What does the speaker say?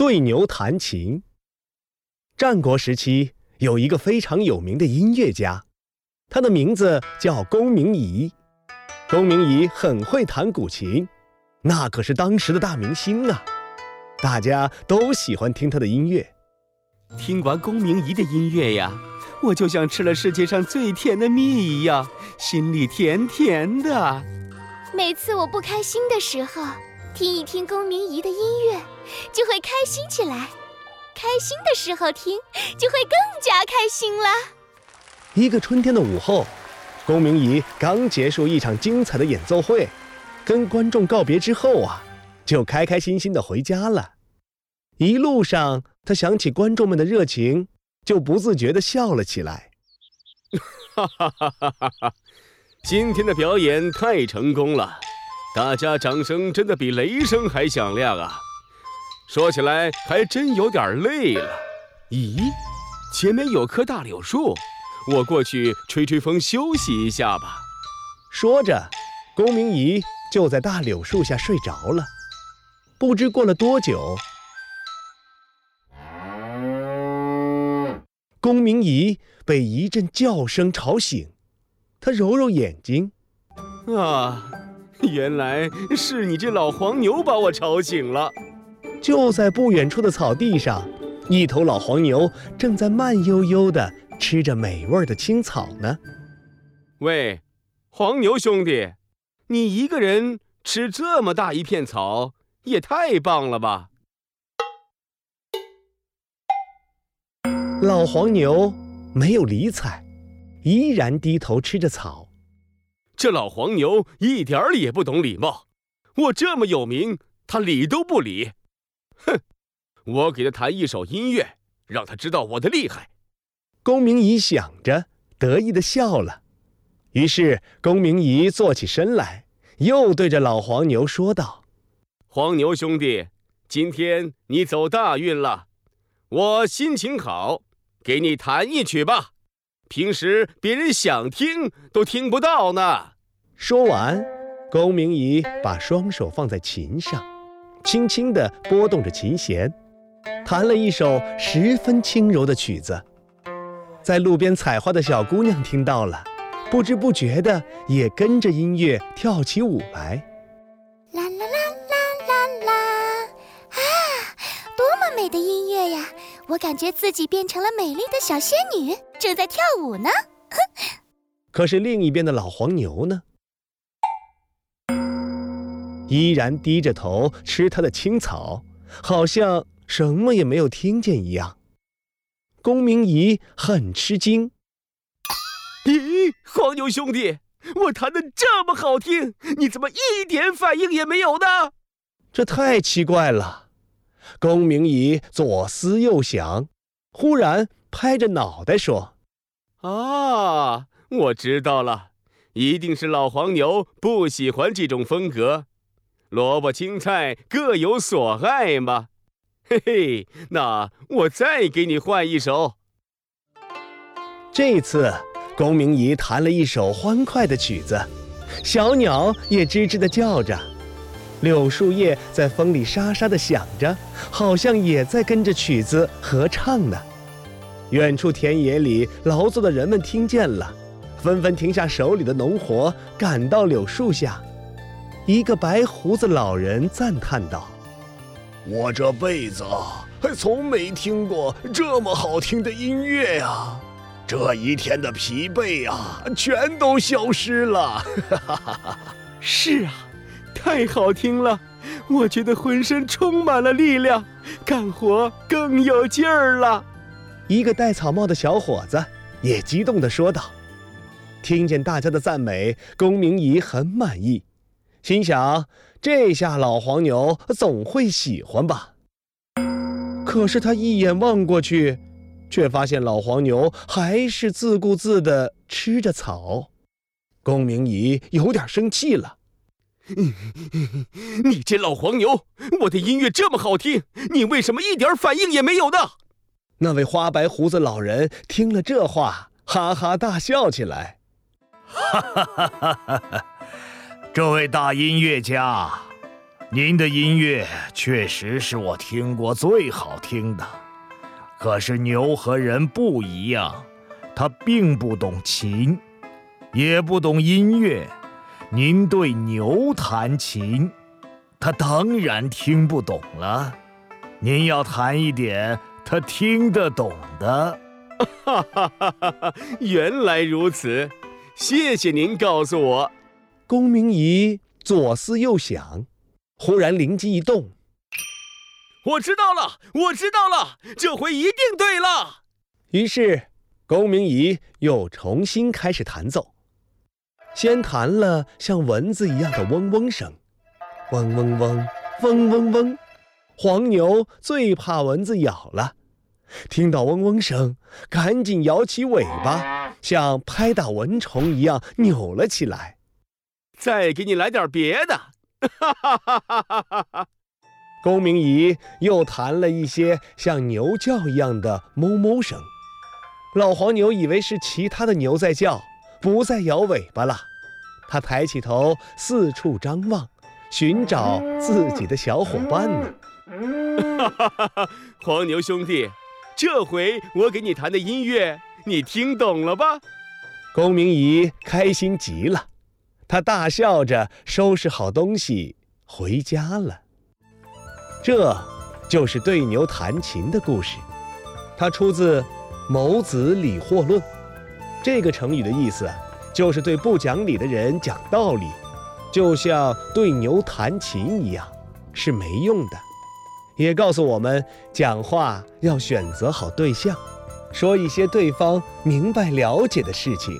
对牛弹琴。战国时期有一个非常有名的音乐家，他的名字叫公明仪。公明仪很会弹古琴，那可是当时的大明星啊，大家都喜欢听他的音乐。听完公明仪的音乐呀，我就像吃了世界上最甜的蜜一样，心里甜甜的。每次我不开心的时候，听一听公明仪的音乐，就会开心起来。开心的时候听，就会更加开心了。一个春天的午后，公明仪刚结束一场精彩的演奏会，跟观众告别之后啊，就开开心心的回家了。一路上，他想起观众们的热情，就不自觉的笑了起来。哈哈哈哈哈哈！今天的表演太成功了，大家掌声真的比雷声还响亮啊！说起来还真有点累了。咦，前面有棵大柳树，我过去吹吹风休息一下吧。说着，公明仪就在大柳树下睡着了。不知过了多久。公明仪被一阵叫声吵醒，他揉揉眼睛，啊，原来是你这老黄牛把我吵醒了。就在不远处的草地上，一头老黄牛正在慢悠悠地吃着美味的青草呢。喂，黄牛兄弟，你一个人吃这么大一片草，也太棒了吧！老黄牛没有理睬，依然低头吃着草。这老黄牛一点儿也不懂礼貌，我这么有名，他理都不理。哼，我给他弹一首音乐，让他知道我的厉害。公明仪想着，得意的笑了。于是，公明仪坐起身来，又对着老黄牛说道：“黄牛兄弟，今天你走大运了，我心情好。”给你弹一曲吧，平时别人想听都听不到呢。说完，公明仪把双手放在琴上，轻轻地拨动着琴弦，弹了一首十分轻柔的曲子。在路边采花的小姑娘听到了，不知不觉的也跟着音乐跳起舞来。我感觉自己变成了美丽的小仙女，正在跳舞呢。哼 可是另一边的老黄牛呢，依然低着头吃他的青草，好像什么也没有听见一样。公明仪很吃惊：“咦，黄牛兄弟，我弹的这么好听，你怎么一点反应也没有呢？这太奇怪了。”公明仪左思右想，忽然拍着脑袋说：“啊，我知道了，一定是老黄牛不喜欢这种风格。萝卜青菜各有所爱嘛。嘿嘿，那我再给你换一首。这次，公明仪弹了一首欢快的曲子，小鸟也吱吱地叫着。”柳树叶在风里沙沙地响着，好像也在跟着曲子合唱呢。远处田野里劳作的人们听见了，纷纷停下手里的农活，赶到柳树下。一个白胡子老人赞叹道：“我这辈子还从没听过这么好听的音乐呀！这一天的疲惫呀，全都消失了。”是啊。太好听了，我觉得浑身充满了力量，干活更有劲儿了。一个戴草帽的小伙子也激动地说道。听见大家的赞美，公明仪很满意，心想：这下老黄牛总会喜欢吧。可是他一眼望过去，却发现老黄牛还是自顾自地吃着草。公明仪有点生气了。你这老黄牛！我的音乐这么好听，你为什么一点反应也没有呢？那位花白胡子老人听了这话，哈哈大笑起来。哈哈哈哈哈！这位大音乐家，您的音乐确实是我听过最好听的。可是牛和人不一样，他并不懂琴，也不懂音乐。您对牛弹琴，他当然听不懂了。您要弹一点他听得懂的。哈哈哈哈哈！原来如此，谢谢您告诉我。公明仪左思右想。忽然灵机一动，我知道了，我知道了，这回一定对了。于是，龚明仪又重新开始弹奏，先弹了像蚊子一样的嗡嗡声，嗡嗡嗡，嗡嗡嗡。黄牛最怕蚊子咬了，听到嗡嗡声，赶紧摇起尾巴，像拍打蚊虫一样扭了起来。再给你来点别的。哈哈哈哈哈哈！公明仪又弹了一些像牛叫一样的哞哞声，老黄牛以为是其他的牛在叫，不再摇尾巴了。他抬起头四处张望，寻找自己的小伙伴呢。哈哈哈哈！黄牛兄弟，这回我给你弹的音乐，你听懂了吧？公明仪开心极了。他大笑着收拾好东西回家了。这，就是对牛弹琴的故事。它出自《眸子理惑论》。这个成语的意思，就是对不讲理的人讲道理，就像对牛弹琴一样，是没用的。也告诉我们，讲话要选择好对象，说一些对方明白了解的事情。